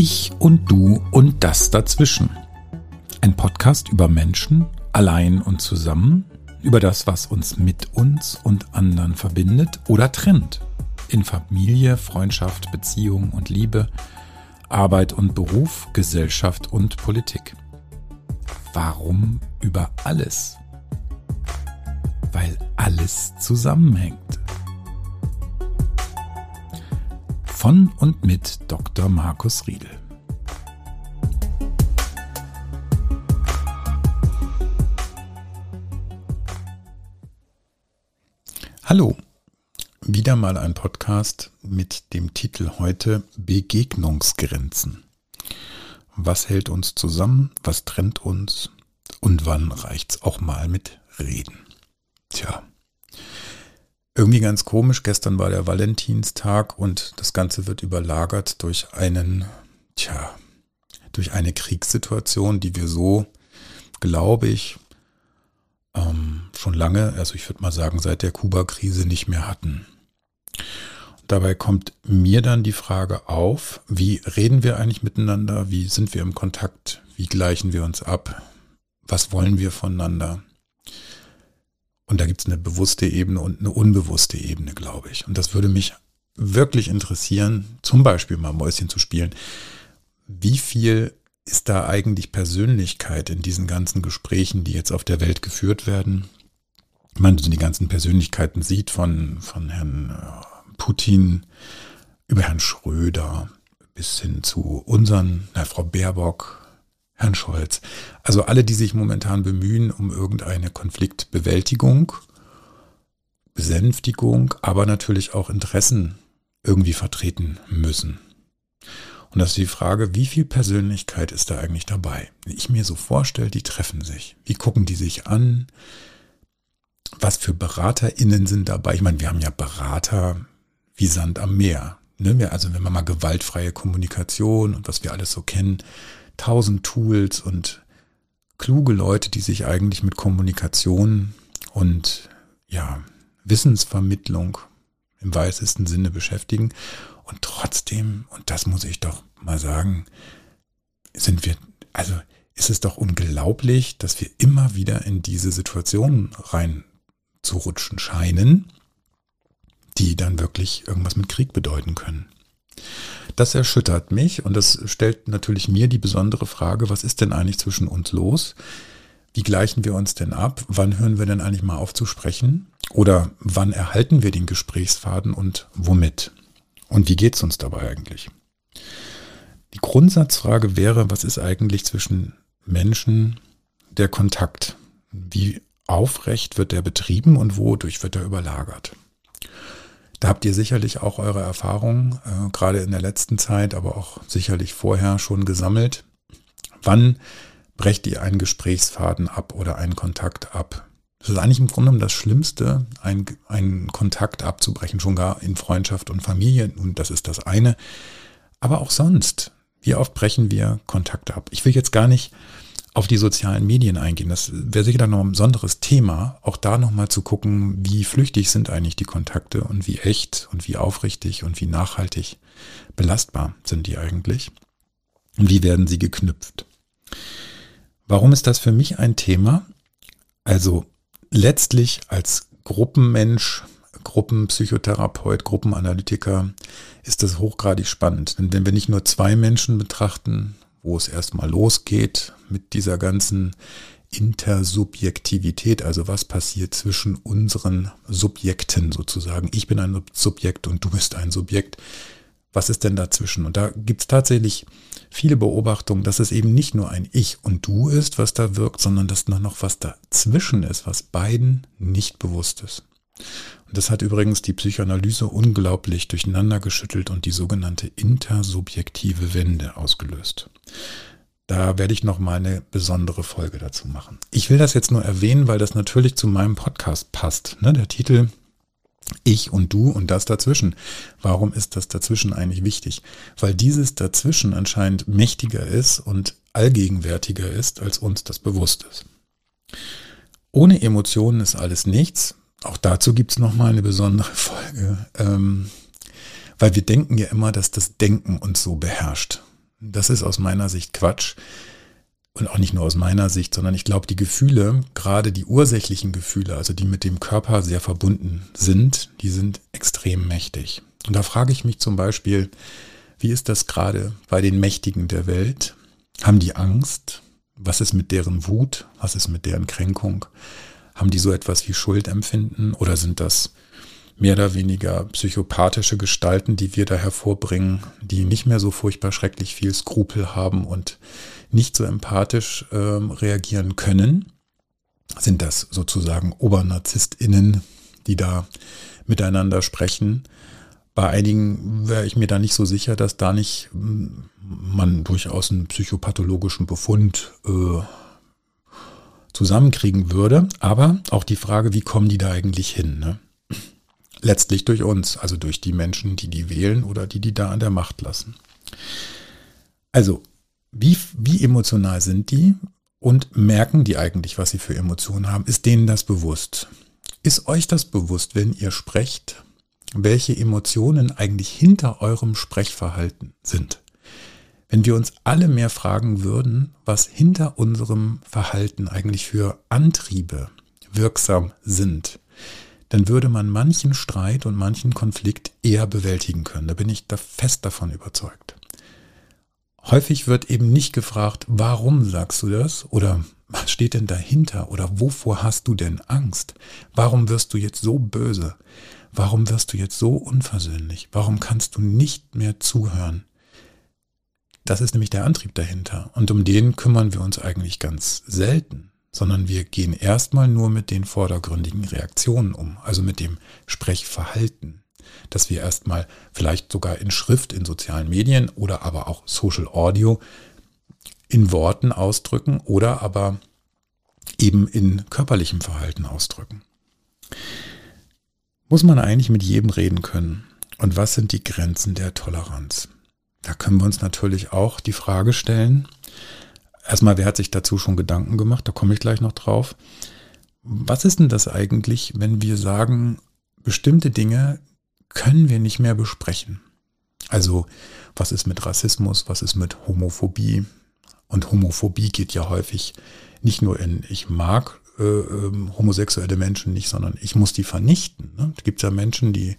Ich und du und das dazwischen. Ein Podcast über Menschen, allein und zusammen, über das, was uns mit uns und anderen verbindet oder trennt. In Familie, Freundschaft, Beziehung und Liebe, Arbeit und Beruf, Gesellschaft und Politik. Warum über alles? Weil alles zusammenhängt. Von und mit Dr. Markus Riedel. Hallo, wieder mal ein Podcast mit dem Titel heute Begegnungsgrenzen. Was hält uns zusammen, was trennt uns und wann reicht's auch mal mit Reden? Tja, irgendwie ganz komisch. Gestern war der Valentinstag und das Ganze wird überlagert durch einen, tja, durch eine Kriegssituation, die wir so, glaube ich, ähm, schon lange, also ich würde mal sagen, seit der Kuba-Krise nicht mehr hatten. Dabei kommt mir dann die Frage auf, wie reden wir eigentlich miteinander? Wie sind wir im Kontakt? Wie gleichen wir uns ab? Was wollen wir voneinander? Und da gibt es eine bewusste Ebene und eine unbewusste Ebene, glaube ich. Und das würde mich wirklich interessieren, zum Beispiel mal Mäuschen zu spielen. Wie viel ist da eigentlich Persönlichkeit in diesen ganzen Gesprächen, die jetzt auf der Welt geführt werden? Meine, die ganzen Persönlichkeiten sieht von, von Herrn äh, Putin über Herrn Schröder bis hin zu unseren, na, Frau Baerbock, Herrn Scholz. Also alle, die sich momentan bemühen um irgendeine Konfliktbewältigung, Besänftigung, aber natürlich auch Interessen irgendwie vertreten müssen. Und das ist die Frage, wie viel Persönlichkeit ist da eigentlich dabei? Wie ich mir so vorstelle, die treffen sich. Wie gucken die sich an? Was für BeraterInnen sind dabei? Ich meine, wir haben ja Berater wie Sand am Meer. Ne? Also wenn man mal gewaltfreie Kommunikation und was wir alles so kennen, tausend Tools und kluge Leute, die sich eigentlich mit Kommunikation und ja, Wissensvermittlung im weitesten Sinne beschäftigen. Und trotzdem, und das muss ich doch mal sagen, sind wir, also ist es doch unglaublich, dass wir immer wieder in diese Situationen rein zu rutschen scheinen, die dann wirklich irgendwas mit Krieg bedeuten können. Das erschüttert mich und das stellt natürlich mir die besondere Frage, was ist denn eigentlich zwischen uns los? Wie gleichen wir uns denn ab? Wann hören wir denn eigentlich mal auf zu sprechen? Oder wann erhalten wir den Gesprächsfaden und womit? Und wie geht es uns dabei eigentlich? Die Grundsatzfrage wäre, was ist eigentlich zwischen Menschen der Kontakt? Wie aufrecht wird der betrieben und wodurch wird er überlagert? Da habt ihr sicherlich auch eure Erfahrungen, äh, gerade in der letzten Zeit, aber auch sicherlich vorher schon gesammelt. Wann brecht ihr einen Gesprächsfaden ab oder einen Kontakt ab? Das ist eigentlich im Grunde genommen das Schlimmste, einen, einen Kontakt abzubrechen, schon gar in Freundschaft und Familie. Und das ist das eine. Aber auch sonst. Wie oft brechen wir Kontakte ab? Ich will jetzt gar nicht auf die sozialen Medien eingehen. Das wäre sicher noch ein besonderes Thema, auch da nochmal zu gucken, wie flüchtig sind eigentlich die Kontakte und wie echt und wie aufrichtig und wie nachhaltig belastbar sind die eigentlich und wie werden sie geknüpft. Warum ist das für mich ein Thema? Also letztlich als Gruppenmensch, Gruppenpsychotherapeut, Gruppenanalytiker ist das hochgradig spannend. Denn wenn wir nicht nur zwei Menschen betrachten, wo es erstmal losgeht mit dieser ganzen Intersubjektivität, also was passiert zwischen unseren Subjekten sozusagen. Ich bin ein Subjekt und du bist ein Subjekt. Was ist denn dazwischen? Und da gibt es tatsächlich viele Beobachtungen, dass es eben nicht nur ein Ich und Du ist, was da wirkt, sondern dass noch was dazwischen ist, was beiden nicht bewusst ist. Und das hat übrigens die Psychoanalyse unglaublich durcheinander geschüttelt und die sogenannte intersubjektive Wende ausgelöst. Da werde ich noch mal eine besondere Folge dazu machen. Ich will das jetzt nur erwähnen, weil das natürlich zu meinem Podcast passt. Ne? Der Titel Ich und du und das dazwischen. Warum ist das dazwischen eigentlich wichtig? Weil dieses dazwischen anscheinend mächtiger ist und allgegenwärtiger ist, als uns das bewusst ist. Ohne Emotionen ist alles nichts. Auch dazu gibt es nochmal eine besondere Folge. Ähm, weil wir denken ja immer, dass das Denken uns so beherrscht. Das ist aus meiner Sicht Quatsch. Und auch nicht nur aus meiner Sicht, sondern ich glaube, die Gefühle, gerade die ursächlichen Gefühle, also die mit dem Körper sehr verbunden sind, die sind extrem mächtig. Und da frage ich mich zum Beispiel, wie ist das gerade bei den Mächtigen der Welt? Haben die Angst? Was ist mit deren Wut? Was ist mit deren Kränkung? Haben die so etwas wie Schuldempfinden oder sind das mehr oder weniger psychopathische Gestalten, die wir da hervorbringen, die nicht mehr so furchtbar schrecklich viel Skrupel haben und nicht so empathisch äh, reagieren können? Sind das sozusagen ObernarzisstInnen, die da miteinander sprechen? Bei einigen wäre ich mir da nicht so sicher, dass da nicht hm, man durchaus einen psychopathologischen Befund äh, zusammenkriegen würde. Aber auch die Frage, wie kommen die da eigentlich hin? Ne? Letztlich durch uns, also durch die Menschen, die die wählen oder die die da an der Macht lassen. Also, wie, wie emotional sind die und merken die eigentlich, was sie für Emotionen haben? Ist denen das bewusst? Ist euch das bewusst, wenn ihr sprecht, welche Emotionen eigentlich hinter eurem Sprechverhalten sind. Wenn wir uns alle mehr fragen würden, was hinter unserem Verhalten eigentlich für Antriebe wirksam sind, dann würde man manchen Streit und manchen Konflikt eher bewältigen können. Da bin ich da fest davon überzeugt. Häufig wird eben nicht gefragt, warum sagst du das? Oder was steht denn dahinter? Oder wovor hast du denn Angst? Warum wirst du jetzt so böse? Warum wirst du jetzt so unversöhnlich? Warum kannst du nicht mehr zuhören? Das ist nämlich der Antrieb dahinter. Und um den kümmern wir uns eigentlich ganz selten, sondern wir gehen erstmal nur mit den vordergründigen Reaktionen um, also mit dem Sprechverhalten, dass wir erstmal vielleicht sogar in Schrift, in sozialen Medien oder aber auch Social Audio in Worten ausdrücken oder aber eben in körperlichem Verhalten ausdrücken. Muss man eigentlich mit jedem reden können? Und was sind die Grenzen der Toleranz? Da können wir uns natürlich auch die Frage stellen, erstmal, wer hat sich dazu schon Gedanken gemacht? Da komme ich gleich noch drauf. Was ist denn das eigentlich, wenn wir sagen, bestimmte Dinge können wir nicht mehr besprechen? Also, was ist mit Rassismus? Was ist mit Homophobie? Und Homophobie geht ja häufig nicht nur in ich mag äh, ähm, homosexuelle Menschen nicht, sondern ich muss die vernichten. Ne? Es gibt ja Menschen, die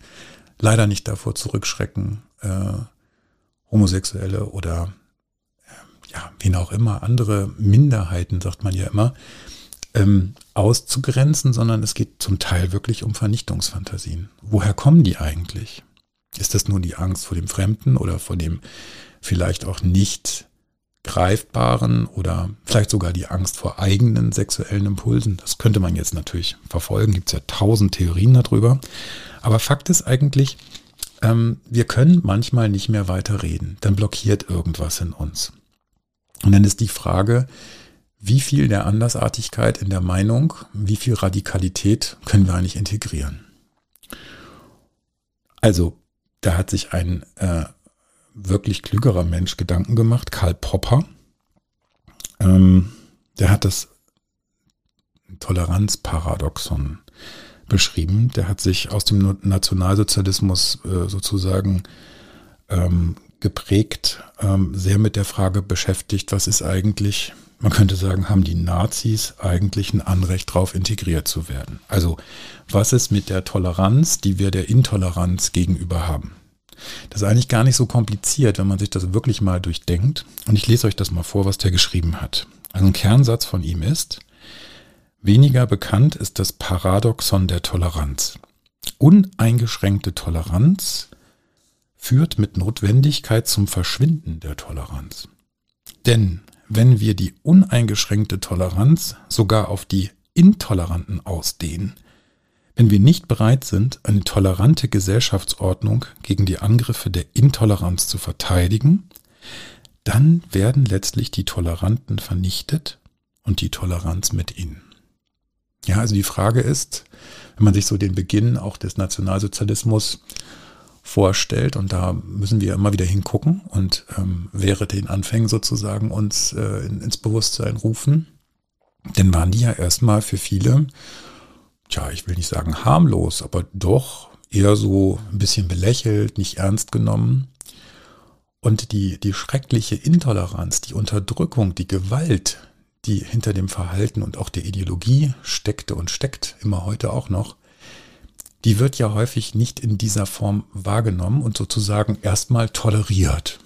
leider nicht davor zurückschrecken, äh, Homosexuelle oder ja, wen auch immer, andere Minderheiten, sagt man ja immer, ähm, auszugrenzen, sondern es geht zum Teil wirklich um Vernichtungsfantasien. Woher kommen die eigentlich? Ist das nur die Angst vor dem Fremden oder vor dem vielleicht auch nicht greifbaren oder vielleicht sogar die Angst vor eigenen sexuellen Impulsen. Das könnte man jetzt natürlich verfolgen, gibt es ja tausend Theorien darüber. Aber Fakt ist eigentlich, ähm, wir können manchmal nicht mehr weiter reden. Dann blockiert irgendwas in uns. Und dann ist die Frage, wie viel der Andersartigkeit in der Meinung, wie viel Radikalität können wir eigentlich integrieren? Also, da hat sich ein äh, wirklich klügerer Mensch Gedanken gemacht, Karl Popper. Ähm, der hat das Toleranzparadoxon beschrieben. Der hat sich aus dem Nationalsozialismus äh, sozusagen ähm, geprägt, ähm, sehr mit der Frage beschäftigt, was ist eigentlich, man könnte sagen, haben die Nazis eigentlich ein Anrecht darauf, integriert zu werden? Also was ist mit der Toleranz, die wir der Intoleranz gegenüber haben? Das ist eigentlich gar nicht so kompliziert, wenn man sich das wirklich mal durchdenkt. Und ich lese euch das mal vor, was der geschrieben hat. Also ein Kernsatz von ihm ist, weniger bekannt ist das Paradoxon der Toleranz. Uneingeschränkte Toleranz führt mit Notwendigkeit zum Verschwinden der Toleranz. Denn wenn wir die uneingeschränkte Toleranz sogar auf die Intoleranten ausdehnen, wenn wir nicht bereit sind, eine tolerante Gesellschaftsordnung gegen die Angriffe der Intoleranz zu verteidigen, dann werden letztlich die Toleranten vernichtet und die Toleranz mit ihnen. Ja, also die Frage ist, wenn man sich so den Beginn auch des Nationalsozialismus vorstellt, und da müssen wir immer wieder hingucken und ähm, während den Anfängen sozusagen uns äh, ins Bewusstsein rufen, dann waren die ja erstmal für viele tja, ich will nicht sagen harmlos, aber doch eher so ein bisschen belächelt, nicht ernst genommen. Und die, die schreckliche Intoleranz, die Unterdrückung, die Gewalt, die hinter dem Verhalten und auch der Ideologie steckte und steckt, immer heute auch noch, die wird ja häufig nicht in dieser Form wahrgenommen und sozusagen erstmal toleriert.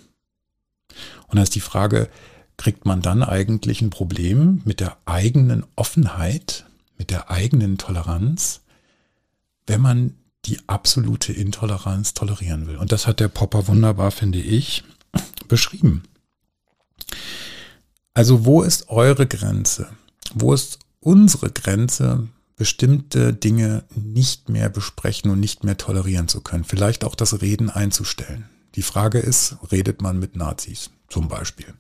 Und da ist die Frage, kriegt man dann eigentlich ein Problem mit der eigenen Offenheit, mit der eigenen Toleranz, wenn man die absolute Intoleranz tolerieren will. Und das hat der Popper wunderbar, finde ich, beschrieben. Also wo ist eure Grenze? Wo ist unsere Grenze, bestimmte Dinge nicht mehr besprechen und nicht mehr tolerieren zu können? Vielleicht auch das Reden einzustellen. Die Frage ist, redet man mit Nazis zum Beispiel?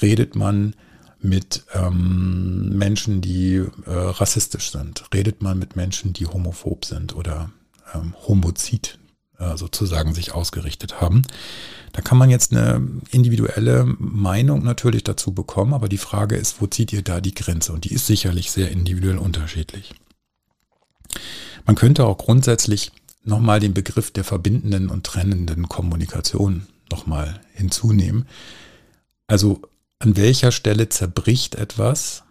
Redet man mit ähm, Menschen, die äh, rassistisch sind? Redet man mit Menschen, die homophob sind oder ähm, Homozid äh, sozusagen sich ausgerichtet haben. Da kann man jetzt eine individuelle Meinung natürlich dazu bekommen, aber die Frage ist, wo zieht ihr da die Grenze? Und die ist sicherlich sehr individuell unterschiedlich. Man könnte auch grundsätzlich nochmal den Begriff der verbindenden und trennenden Kommunikation nochmal hinzunehmen. Also an welcher Stelle zerbricht etwas,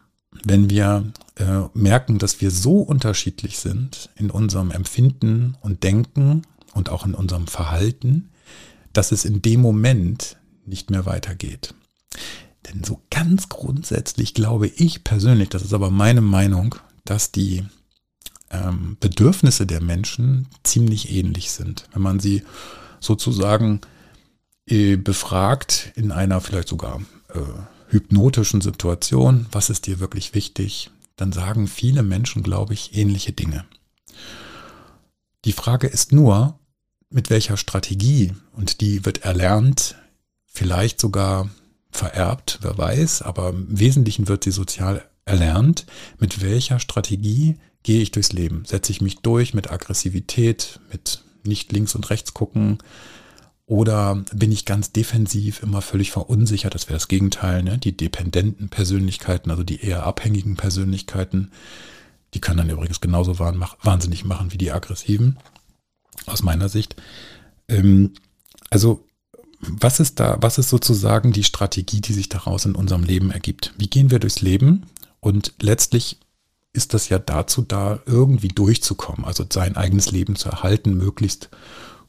wenn wir äh, merken, dass wir so unterschiedlich sind in unserem Empfinden und Denken und auch in unserem Verhalten, dass es in dem Moment nicht mehr weitergeht. Denn so ganz grundsätzlich glaube ich persönlich, das ist aber meine Meinung, dass die ähm, Bedürfnisse der Menschen ziemlich ähnlich sind. Wenn man sie sozusagen äh, befragt in einer vielleicht sogar äh, hypnotischen Situation, was ist dir wirklich wichtig, dann sagen viele Menschen, glaube ich, ähnliche Dinge. Die Frage ist nur, mit welcher Strategie, und die wird erlernt, vielleicht sogar vererbt, wer weiß, aber im Wesentlichen wird sie sozial erlernt, mit welcher Strategie gehe ich durchs Leben? Setze ich mich durch mit Aggressivität, mit nicht links und rechts gucken, oder bin ich ganz defensiv, immer völlig verunsichert? Das wäre das Gegenteil, ne? Die dependenten Persönlichkeiten, also die eher abhängigen Persönlichkeiten, die können dann übrigens genauso wahnsinnig machen wie die aggressiven, aus meiner Sicht. Ähm, also, was ist da, was ist sozusagen die Strategie, die sich daraus in unserem Leben ergibt? Wie gehen wir durchs Leben? Und letztlich ist das ja dazu da, irgendwie durchzukommen, also sein eigenes Leben zu erhalten, möglichst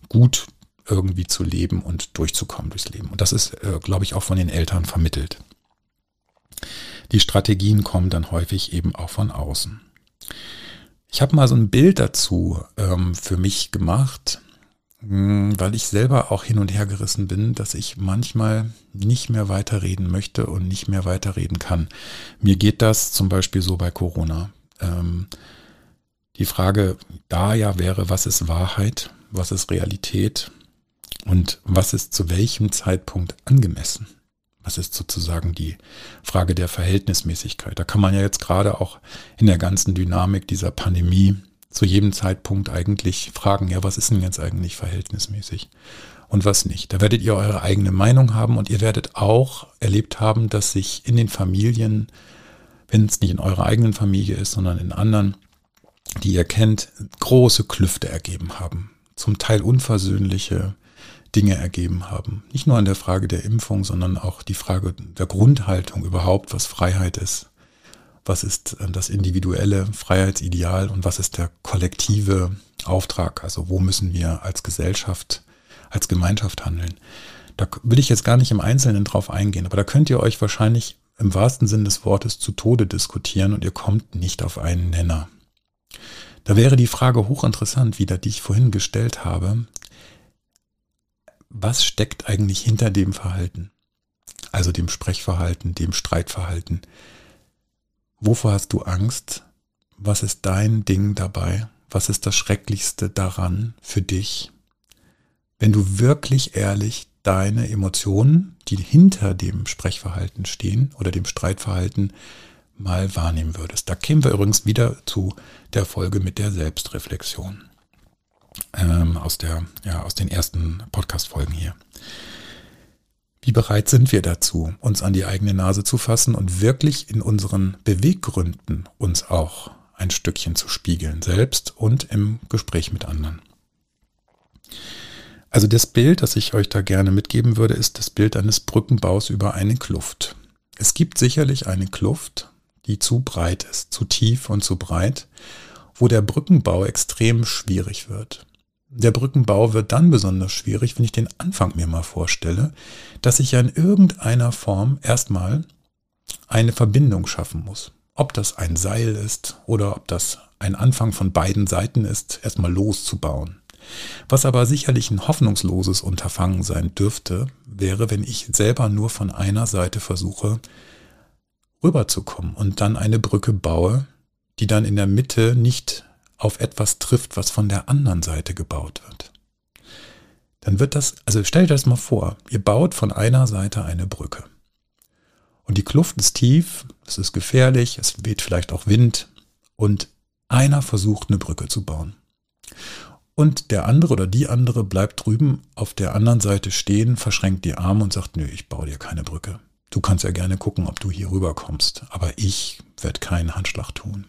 gut irgendwie zu leben und durchzukommen durchs Leben. Und das ist, äh, glaube ich, auch von den Eltern vermittelt. Die Strategien kommen dann häufig eben auch von außen. Ich habe mal so ein Bild dazu ähm, für mich gemacht, hm, weil ich selber auch hin und her gerissen bin, dass ich manchmal nicht mehr weiterreden möchte und nicht mehr weiterreden kann. Mir geht das zum Beispiel so bei Corona. Ähm, die Frage da ja wäre, was ist Wahrheit, was ist Realität, und was ist zu welchem Zeitpunkt angemessen? Was ist sozusagen die Frage der Verhältnismäßigkeit? Da kann man ja jetzt gerade auch in der ganzen Dynamik dieser Pandemie zu jedem Zeitpunkt eigentlich fragen, ja, was ist denn jetzt eigentlich verhältnismäßig und was nicht? Da werdet ihr eure eigene Meinung haben und ihr werdet auch erlebt haben, dass sich in den Familien, wenn es nicht in eurer eigenen Familie ist, sondern in anderen, die ihr kennt, große Klüfte ergeben haben. Zum Teil unversöhnliche Dinge ergeben haben. Nicht nur an der Frage der Impfung, sondern auch die Frage der Grundhaltung überhaupt, was Freiheit ist. Was ist äh, das individuelle Freiheitsideal und was ist der kollektive Auftrag? Also wo müssen wir als Gesellschaft, als Gemeinschaft handeln? Da will ich jetzt gar nicht im Einzelnen drauf eingehen, aber da könnt ihr euch wahrscheinlich im wahrsten Sinn des Wortes zu Tode diskutieren und ihr kommt nicht auf einen Nenner. Da wäre die Frage hochinteressant wieder, die ich vorhin gestellt habe was steckt eigentlich hinter dem Verhalten? Also dem Sprechverhalten, dem Streitverhalten. Wovor hast du Angst? Was ist dein Ding dabei? Was ist das Schrecklichste daran für dich? Wenn du wirklich ehrlich deine Emotionen, die hinter dem Sprechverhalten stehen oder dem Streitverhalten, mal wahrnehmen würdest. Da kämen wir übrigens wieder zu der Folge mit der Selbstreflexion ähm, aus, der, ja, aus den ersten Podcast-Folgen hier. Wie bereit sind wir dazu, uns an die eigene Nase zu fassen und wirklich in unseren Beweggründen uns auch ein Stückchen zu spiegeln, selbst und im Gespräch mit anderen? Also das Bild, das ich euch da gerne mitgeben würde, ist das Bild eines Brückenbaus über eine Kluft. Es gibt sicherlich eine Kluft, die zu breit ist, zu tief und zu breit, wo der Brückenbau extrem schwierig wird. Der Brückenbau wird dann besonders schwierig, wenn ich den Anfang mir mal vorstelle, dass ich ja in irgendeiner Form erstmal eine Verbindung schaffen muss. Ob das ein Seil ist oder ob das ein Anfang von beiden Seiten ist, erstmal loszubauen. Was aber sicherlich ein hoffnungsloses Unterfangen sein dürfte, wäre, wenn ich selber nur von einer Seite versuche, rüberzukommen und dann eine Brücke baue, die dann in der Mitte nicht auf etwas trifft, was von der anderen Seite gebaut wird. Dann wird das, also stellt euch das mal vor, ihr baut von einer Seite eine Brücke. Und die Kluft ist tief, es ist gefährlich, es weht vielleicht auch Wind und einer versucht eine Brücke zu bauen. Und der andere oder die andere bleibt drüben auf der anderen Seite stehen, verschränkt die Arme und sagt, nö, ich baue dir keine Brücke. Du kannst ja gerne gucken, ob du hier rüberkommst, aber ich werde keinen Handschlag tun.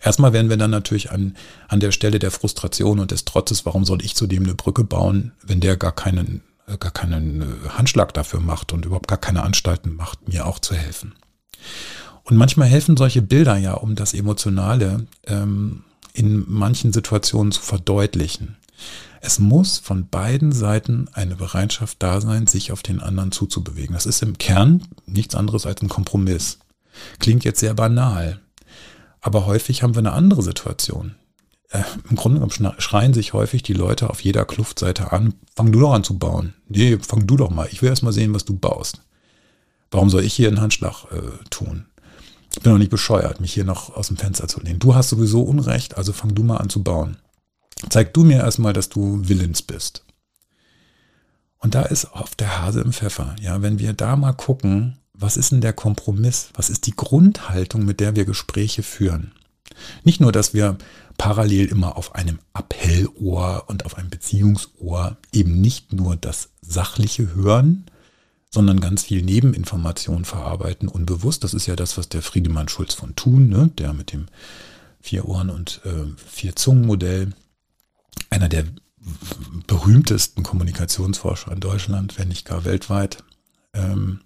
Erstmal werden wir dann natürlich an, an der Stelle der Frustration und des Trotzes, warum soll ich zudem eine Brücke bauen, wenn der gar keinen, gar keinen äh, Handschlag dafür macht und überhaupt gar keine Anstalten macht, mir auch zu helfen. Und manchmal helfen solche Bilder ja, um das Emotionale ähm, in manchen Situationen zu verdeutlichen. Es muss von beiden Seiten eine Bereitschaft da sein, sich auf den anderen zuzubewegen. Das ist im Kern nichts anderes als ein Kompromiss. Klingt jetzt sehr banal, aber häufig haben wir eine andere Situation. Äh, Im Grunde genommen schreien sich häufig die Leute auf jeder Kluftseite an, fang du doch an zu bauen. Nee, fang du doch mal. Ich will erst mal sehen, was du baust. Warum soll ich hier einen Handschlag äh, tun? Ich bin doch nicht bescheuert, mich hier noch aus dem Fenster zu lehnen. Du hast sowieso Unrecht, also fang du mal an zu bauen. Zeig du mir erstmal, dass du willens bist. Und da ist oft der Hase im Pfeffer. Ja, wenn wir da mal gucken, was ist denn der Kompromiss? Was ist die Grundhaltung, mit der wir Gespräche führen? Nicht nur, dass wir parallel immer auf einem Appellohr und auf einem Beziehungsohr eben nicht nur das Sachliche hören, sondern ganz viel Nebeninformation verarbeiten, unbewusst. Das ist ja das, was der Friedemann Schulz von Thun, ne, der mit dem Vier Ohren und äh, Vier Zungen Modell, einer der berühmtesten Kommunikationsforscher in Deutschland, wenn nicht gar weltweit, ähm,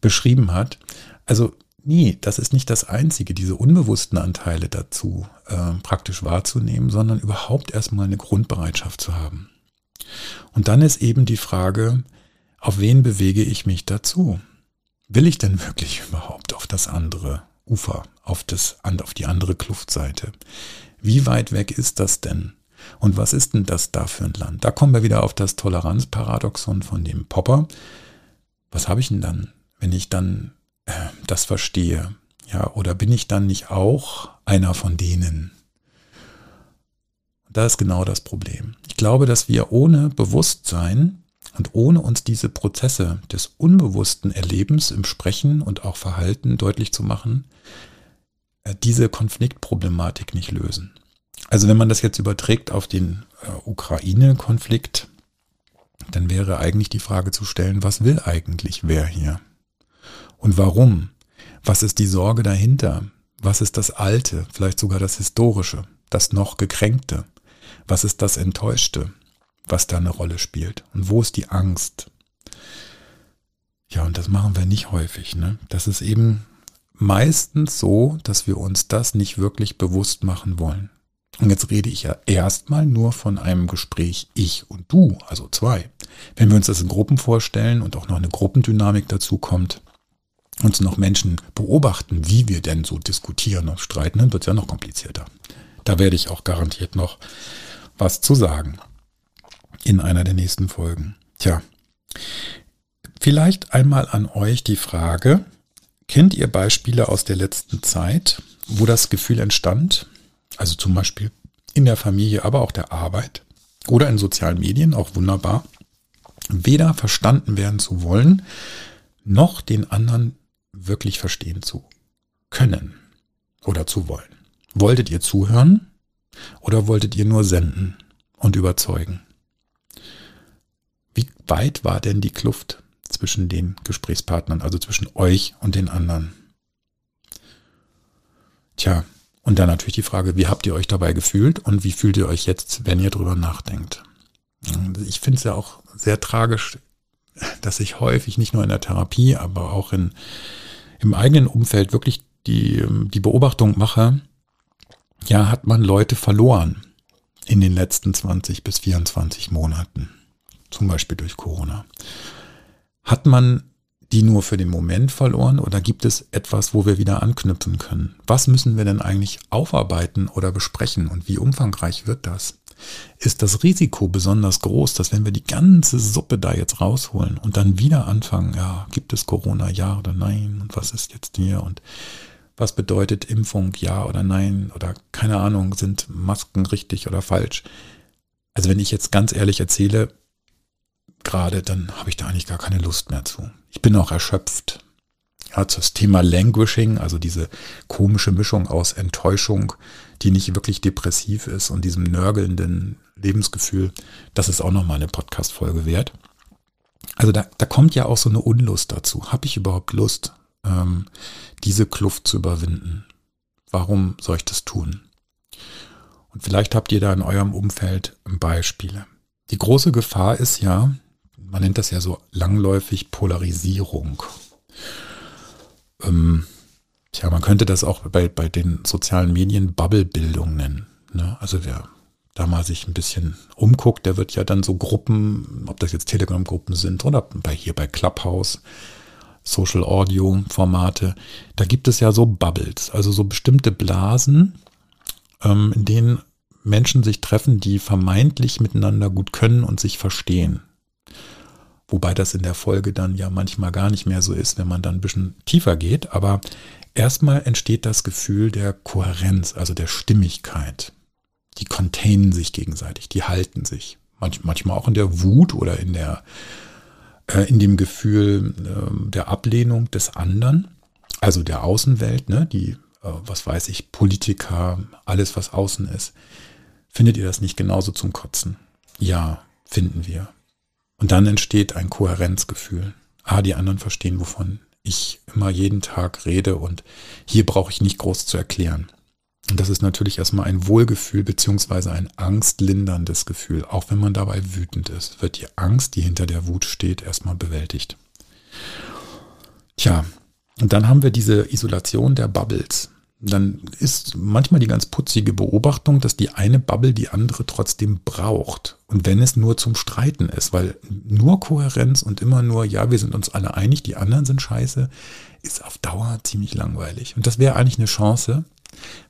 beschrieben hat. Also nee, das ist nicht das Einzige, diese unbewussten Anteile dazu äh, praktisch wahrzunehmen, sondern überhaupt erstmal eine Grundbereitschaft zu haben. Und dann ist eben die Frage, auf wen bewege ich mich dazu? Will ich denn wirklich überhaupt auf das andere Ufer, auf, das, auf die andere Kluftseite? Wie weit weg ist das denn? Und was ist denn das da für ein Land? Da kommen wir wieder auf das Toleranzparadoxon von dem Popper. Was habe ich denn dann, wenn ich dann äh, das verstehe? Ja, oder bin ich dann nicht auch einer von denen? Da ist genau das Problem. Ich glaube, dass wir ohne Bewusstsein und ohne uns diese Prozesse des unbewussten Erlebens im Sprechen und auch Verhalten deutlich zu machen, äh, diese Konfliktproblematik nicht lösen. Also wenn man das jetzt überträgt auf den äh, Ukraine-Konflikt, dann wäre eigentlich die Frage zu stellen, was will eigentlich wer hier? Und warum? Was ist die Sorge dahinter? Was ist das Alte, vielleicht sogar das Historische, das noch Gekränkte? Was ist das Enttäuschte? was da eine Rolle spielt. Und wo ist die Angst? Ja, und das machen wir nicht häufig. Ne? Das ist eben meistens so, dass wir uns das nicht wirklich bewusst machen wollen. Und jetzt rede ich ja erstmal nur von einem Gespräch ich und du, also zwei. Wenn wir uns das in Gruppen vorstellen und auch noch eine Gruppendynamik dazu kommt, uns noch Menschen beobachten, wie wir denn so diskutieren und streiten, dann wird es ja noch komplizierter. Da werde ich auch garantiert noch was zu sagen in einer der nächsten Folgen. Tja, vielleicht einmal an euch die Frage, kennt ihr Beispiele aus der letzten Zeit, wo das Gefühl entstand, also zum Beispiel in der Familie, aber auch der Arbeit oder in sozialen Medien, auch wunderbar, weder verstanden werden zu wollen, noch den anderen wirklich verstehen zu können oder zu wollen. Wolltet ihr zuhören oder wolltet ihr nur senden und überzeugen? Wie weit war denn die Kluft zwischen den Gesprächspartnern, also zwischen euch und den anderen? Tja, und dann natürlich die Frage, wie habt ihr euch dabei gefühlt und wie fühlt ihr euch jetzt, wenn ihr drüber nachdenkt? Ich finde es ja auch sehr tragisch, dass ich häufig nicht nur in der Therapie, aber auch in, im eigenen Umfeld wirklich die, die Beobachtung mache, ja, hat man Leute verloren in den letzten 20 bis 24 Monaten, zum Beispiel durch Corona. Hat man die nur für den Moment verloren oder gibt es etwas, wo wir wieder anknüpfen können? Was müssen wir denn eigentlich aufarbeiten oder besprechen und wie umfangreich wird das? Ist das Risiko besonders groß, dass wenn wir die ganze Suppe da jetzt rausholen und dann wieder anfangen, ja, gibt es Corona, ja oder nein und was ist jetzt hier und was bedeutet Impfung, ja oder nein oder keine Ahnung, sind Masken richtig oder falsch? Also wenn ich jetzt ganz ehrlich erzähle, gerade, dann habe ich da eigentlich gar keine Lust mehr zu. Ich bin auch erschöpft. Ja, das Thema Languishing, also diese komische Mischung aus Enttäuschung, die nicht wirklich depressiv ist und diesem nörgelnden Lebensgefühl, das ist auch nochmal eine Podcast-Folge wert. Also da, da kommt ja auch so eine Unlust dazu. Habe ich überhaupt Lust, ähm, diese Kluft zu überwinden? Warum soll ich das tun? Und vielleicht habt ihr da in eurem Umfeld Beispiele. Die große Gefahr ist ja, man nennt das ja so langläufig Polarisierung. Ähm, tja, man könnte das auch bei, bei den sozialen Medien Bubblebildung nennen. Ne? Also wer da mal sich ein bisschen umguckt, der wird ja dann so Gruppen, ob das jetzt Telegram-Gruppen sind oder bei hier bei Clubhouse, Social Audio Formate, da gibt es ja so Bubbles, also so bestimmte Blasen, ähm, in denen Menschen sich treffen, die vermeintlich miteinander gut können und sich verstehen. Wobei das in der Folge dann ja manchmal gar nicht mehr so ist, wenn man dann ein bisschen tiefer geht. Aber erstmal entsteht das Gefühl der Kohärenz, also der Stimmigkeit. Die containen sich gegenseitig, die halten sich. Manch, manchmal auch in der Wut oder in der, äh, in dem Gefühl äh, der Ablehnung des anderen, also der Außenwelt, ne, die, äh, was weiß ich, Politiker, alles was außen ist. Findet ihr das nicht genauso zum Kotzen? Ja, finden wir. Und dann entsteht ein Kohärenzgefühl. Ah, die anderen verstehen, wovon ich immer jeden Tag rede und hier brauche ich nicht groß zu erklären. Und das ist natürlich erstmal ein Wohlgefühl beziehungsweise ein angstlinderndes Gefühl. Auch wenn man dabei wütend ist, wird die Angst, die hinter der Wut steht, erstmal bewältigt. Tja, und dann haben wir diese Isolation der Bubbles dann ist manchmal die ganz putzige Beobachtung, dass die eine Bubble die andere trotzdem braucht. Und wenn es nur zum Streiten ist, weil nur Kohärenz und immer nur, ja, wir sind uns alle einig, die anderen sind scheiße, ist auf Dauer ziemlich langweilig. Und das wäre eigentlich eine Chance,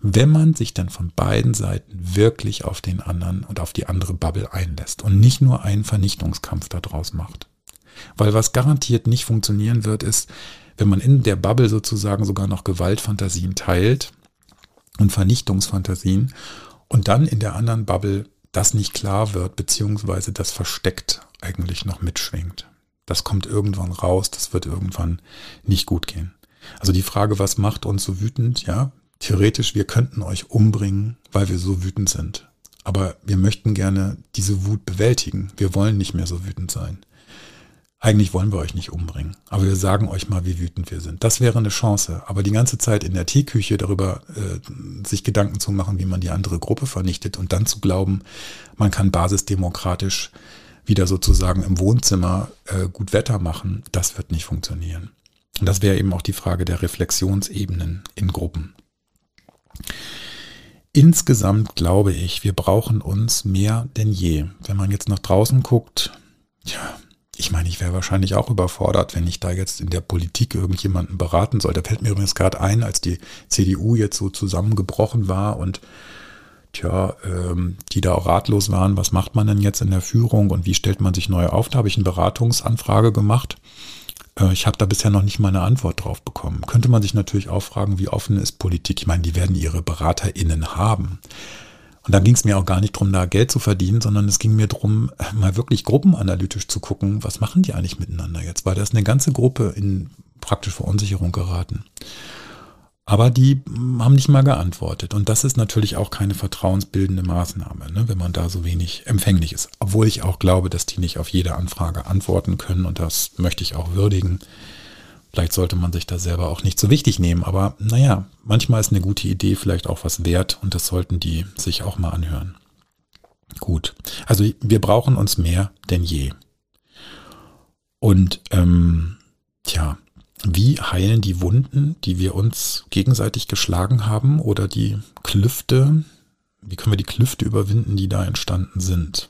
wenn man sich dann von beiden Seiten wirklich auf den anderen und auf die andere Bubble einlässt und nicht nur einen Vernichtungskampf daraus macht. Weil was garantiert nicht funktionieren wird, ist, wenn man in der Bubble sozusagen sogar noch Gewaltfantasien teilt und Vernichtungsfantasien und dann in der anderen Bubble das nicht klar wird, beziehungsweise das versteckt eigentlich noch mitschwingt. Das kommt irgendwann raus, das wird irgendwann nicht gut gehen. Also die Frage, was macht uns so wütend? Ja, theoretisch, wir könnten euch umbringen, weil wir so wütend sind. Aber wir möchten gerne diese Wut bewältigen. Wir wollen nicht mehr so wütend sein. Eigentlich wollen wir euch nicht umbringen, aber wir sagen euch mal, wie wütend wir sind. Das wäre eine Chance. Aber die ganze Zeit in der Teeküche darüber äh, sich Gedanken zu machen, wie man die andere Gruppe vernichtet und dann zu glauben, man kann basisdemokratisch wieder sozusagen im Wohnzimmer äh, gut Wetter machen, das wird nicht funktionieren. Und das wäre eben auch die Frage der Reflexionsebenen in Gruppen. Insgesamt glaube ich, wir brauchen uns mehr denn je. Wenn man jetzt nach draußen guckt, ja, ich meine, ich wäre wahrscheinlich auch überfordert, wenn ich da jetzt in der Politik irgendjemanden beraten soll. Da fällt mir übrigens gerade ein, als die CDU jetzt so zusammengebrochen war und tja, ähm, die da auch ratlos waren, was macht man denn jetzt in der Führung und wie stellt man sich neu auf? Da habe ich eine Beratungsanfrage gemacht. Äh, ich habe da bisher noch nicht mal eine Antwort drauf bekommen. Könnte man sich natürlich auch fragen, wie offen ist Politik? Ich meine, die werden ihre BeraterInnen haben. Und da ging es mir auch gar nicht darum, da Geld zu verdienen, sondern es ging mir darum, mal wirklich gruppenanalytisch zu gucken, was machen die eigentlich miteinander jetzt, weil da ist eine ganze Gruppe in praktisch Verunsicherung geraten. Aber die hm, haben nicht mal geantwortet. Und das ist natürlich auch keine vertrauensbildende Maßnahme, ne, wenn man da so wenig empfänglich ist. Obwohl ich auch glaube, dass die nicht auf jede Anfrage antworten können. Und das möchte ich auch würdigen. Vielleicht sollte man sich da selber auch nicht so wichtig nehmen, aber naja, manchmal ist eine gute Idee vielleicht auch was wert und das sollten die sich auch mal anhören. Gut. Also wir brauchen uns mehr denn je. Und ähm, tja, wie heilen die Wunden, die wir uns gegenseitig geschlagen haben oder die Klüfte, wie können wir die Klüfte überwinden, die da entstanden sind?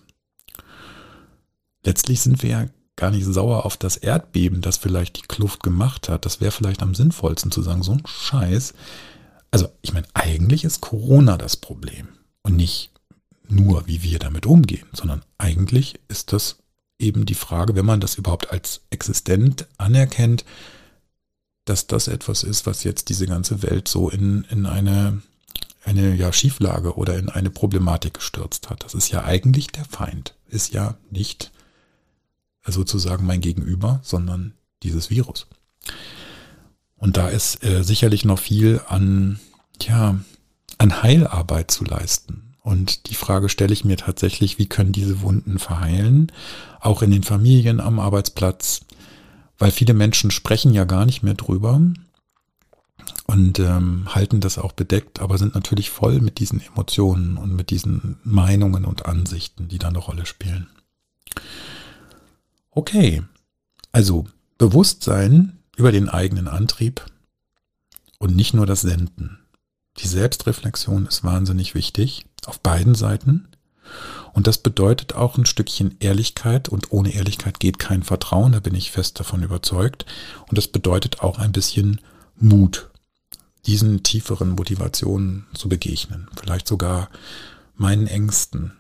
Letztlich sind wir ja gar nicht sauer auf das Erdbeben, das vielleicht die Kluft gemacht hat. Das wäre vielleicht am sinnvollsten zu sagen, so ein Scheiß. Also ich meine, eigentlich ist Corona das Problem und nicht nur, wie wir damit umgehen, sondern eigentlich ist das eben die Frage, wenn man das überhaupt als existent anerkennt, dass das etwas ist, was jetzt diese ganze Welt so in, in eine, eine ja, Schieflage oder in eine Problematik gestürzt hat. Das ist ja eigentlich der Feind, ist ja nicht sozusagen mein Gegenüber, sondern dieses Virus. Und da ist äh, sicherlich noch viel an, ja, an Heilarbeit zu leisten. Und die Frage stelle ich mir tatsächlich, wie können diese Wunden verheilen? Auch in den Familien, am Arbeitsplatz. Weil viele Menschen sprechen ja gar nicht mehr drüber und ähm, halten das auch bedeckt, aber sind natürlich voll mit diesen Emotionen und mit diesen Meinungen und Ansichten, die da eine Rolle spielen. Okay, also Bewusstsein über den eigenen Antrieb und nicht nur das Senden. Die Selbstreflexion ist wahnsinnig wichtig auf beiden Seiten. Und das bedeutet auch ein Stückchen Ehrlichkeit und ohne Ehrlichkeit geht kein Vertrauen, da bin ich fest davon überzeugt. Und das bedeutet auch ein bisschen Mut, diesen tieferen Motivationen zu begegnen. Vielleicht sogar meinen Ängsten,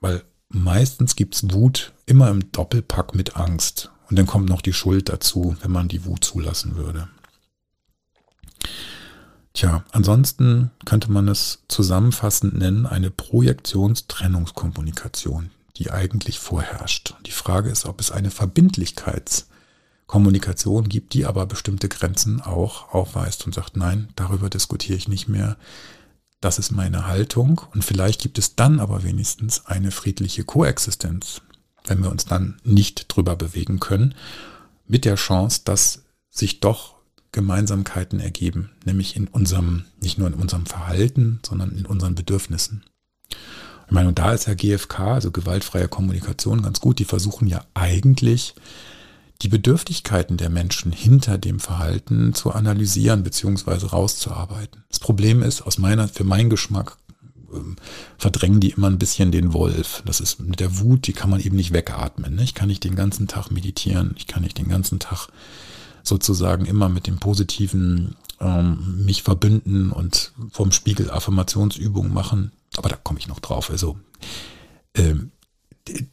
weil meistens gibt's Wut immer im Doppelpack mit Angst. Und dann kommt noch die Schuld dazu, wenn man die Wut zulassen würde. Tja, ansonsten könnte man es zusammenfassend nennen, eine Projektionstrennungskommunikation, die eigentlich vorherrscht. Die Frage ist, ob es eine Verbindlichkeitskommunikation gibt, die aber bestimmte Grenzen auch aufweist und sagt, nein, darüber diskutiere ich nicht mehr. Das ist meine Haltung. Und vielleicht gibt es dann aber wenigstens eine friedliche Koexistenz, wenn wir uns dann nicht drüber bewegen können, mit der Chance, dass sich doch Gemeinsamkeiten ergeben, nämlich in unserem, nicht nur in unserem Verhalten, sondern in unseren Bedürfnissen. Ich meine, und da ist ja GFK, also gewaltfreie Kommunikation, ganz gut. Die versuchen ja eigentlich, die Bedürftigkeiten der Menschen hinter dem Verhalten zu analysieren bzw. rauszuarbeiten. Das Problem ist, aus meiner, für meinen Geschmack ähm, verdrängen die immer ein bisschen den Wolf. Das ist mit der Wut, die kann man eben nicht wegatmen. Ne? Ich kann nicht den ganzen Tag meditieren, ich kann nicht den ganzen Tag sozusagen immer mit dem Positiven ähm, mich verbünden und vom Spiegel Affirmationsübungen machen. Aber da komme ich noch drauf. Also ähm,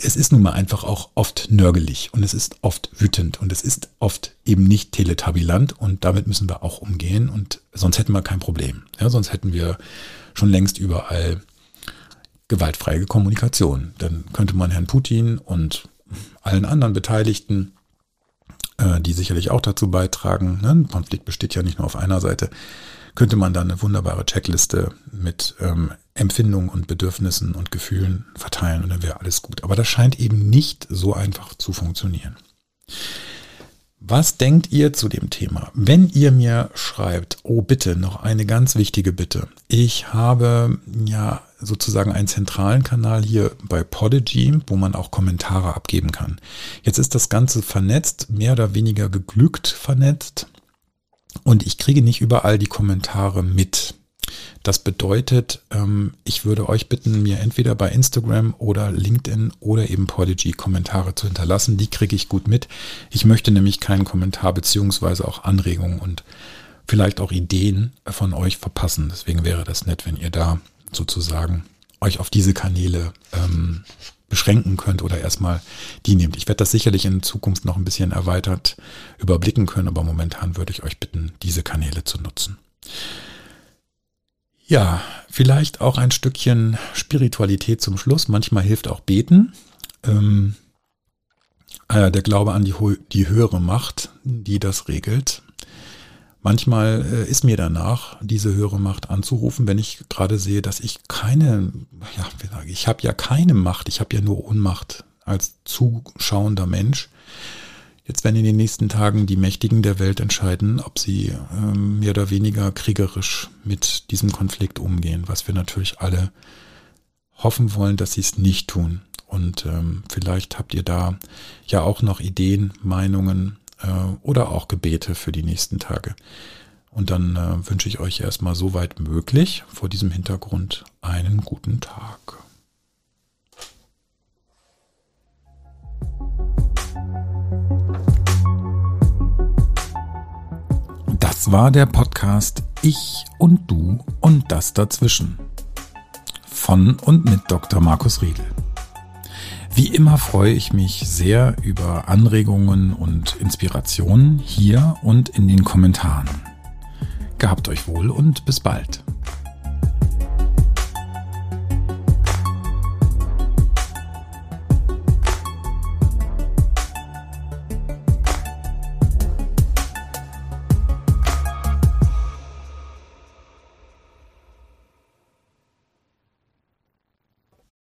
es ist nun mal einfach auch oft nörgelig und es ist oft wütend und es ist oft eben nicht teletabilant und damit müssen wir auch umgehen und sonst hätten wir kein Problem. Ja, sonst hätten wir schon längst überall gewaltfreie Kommunikation. Dann könnte man Herrn Putin und allen anderen Beteiligten äh, die sicherlich auch dazu beitragen. Ne? Ein Konflikt besteht ja nicht nur auf einer Seite. Könnte man da eine wunderbare Checkliste mit ähm, Empfindungen und Bedürfnissen und Gefühlen verteilen und dann wäre alles gut. Aber das scheint eben nicht so einfach zu funktionieren. Was denkt ihr zu dem Thema? Wenn ihr mir schreibt, oh bitte, noch eine ganz wichtige Bitte. Ich habe ja sozusagen einen zentralen Kanal hier bei Podigy, wo man auch Kommentare abgeben kann. Jetzt ist das Ganze vernetzt, mehr oder weniger geglückt vernetzt. Und ich kriege nicht überall die Kommentare mit. Das bedeutet, ähm, ich würde euch bitten, mir entweder bei Instagram oder LinkedIn oder eben Podigy Kommentare zu hinterlassen. Die kriege ich gut mit. Ich möchte nämlich keinen Kommentar beziehungsweise auch Anregungen und vielleicht auch Ideen von euch verpassen. Deswegen wäre das nett, wenn ihr da sozusagen euch auf diese Kanäle ähm, beschränken könnt oder erstmal die nehmt. Ich werde das sicherlich in Zukunft noch ein bisschen erweitert überblicken können, aber momentan würde ich euch bitten, diese Kanäle zu nutzen. Ja, vielleicht auch ein Stückchen Spiritualität zum Schluss. Manchmal hilft auch Beten. Ähm, äh, der Glaube an die, die höhere Macht, die das regelt. Manchmal äh, ist mir danach, diese höhere Macht anzurufen, wenn ich gerade sehe, dass ich keine, ja, wie sage ich, ich habe ja keine Macht, ich habe ja nur Ohnmacht als zuschauender Mensch. Jetzt werden in den nächsten Tagen die Mächtigen der Welt entscheiden, ob sie ähm, mehr oder weniger kriegerisch mit diesem Konflikt umgehen, was wir natürlich alle hoffen wollen, dass sie es nicht tun. Und ähm, vielleicht habt ihr da ja auch noch Ideen, Meinungen äh, oder auch Gebete für die nächsten Tage. Und dann äh, wünsche ich euch erstmal soweit möglich vor diesem Hintergrund einen guten Tag. Das war der Podcast Ich und Du und das dazwischen. Von und mit Dr. Markus Riedel. Wie immer freue ich mich sehr über Anregungen und Inspirationen hier und in den Kommentaren. Gehabt euch wohl und bis bald.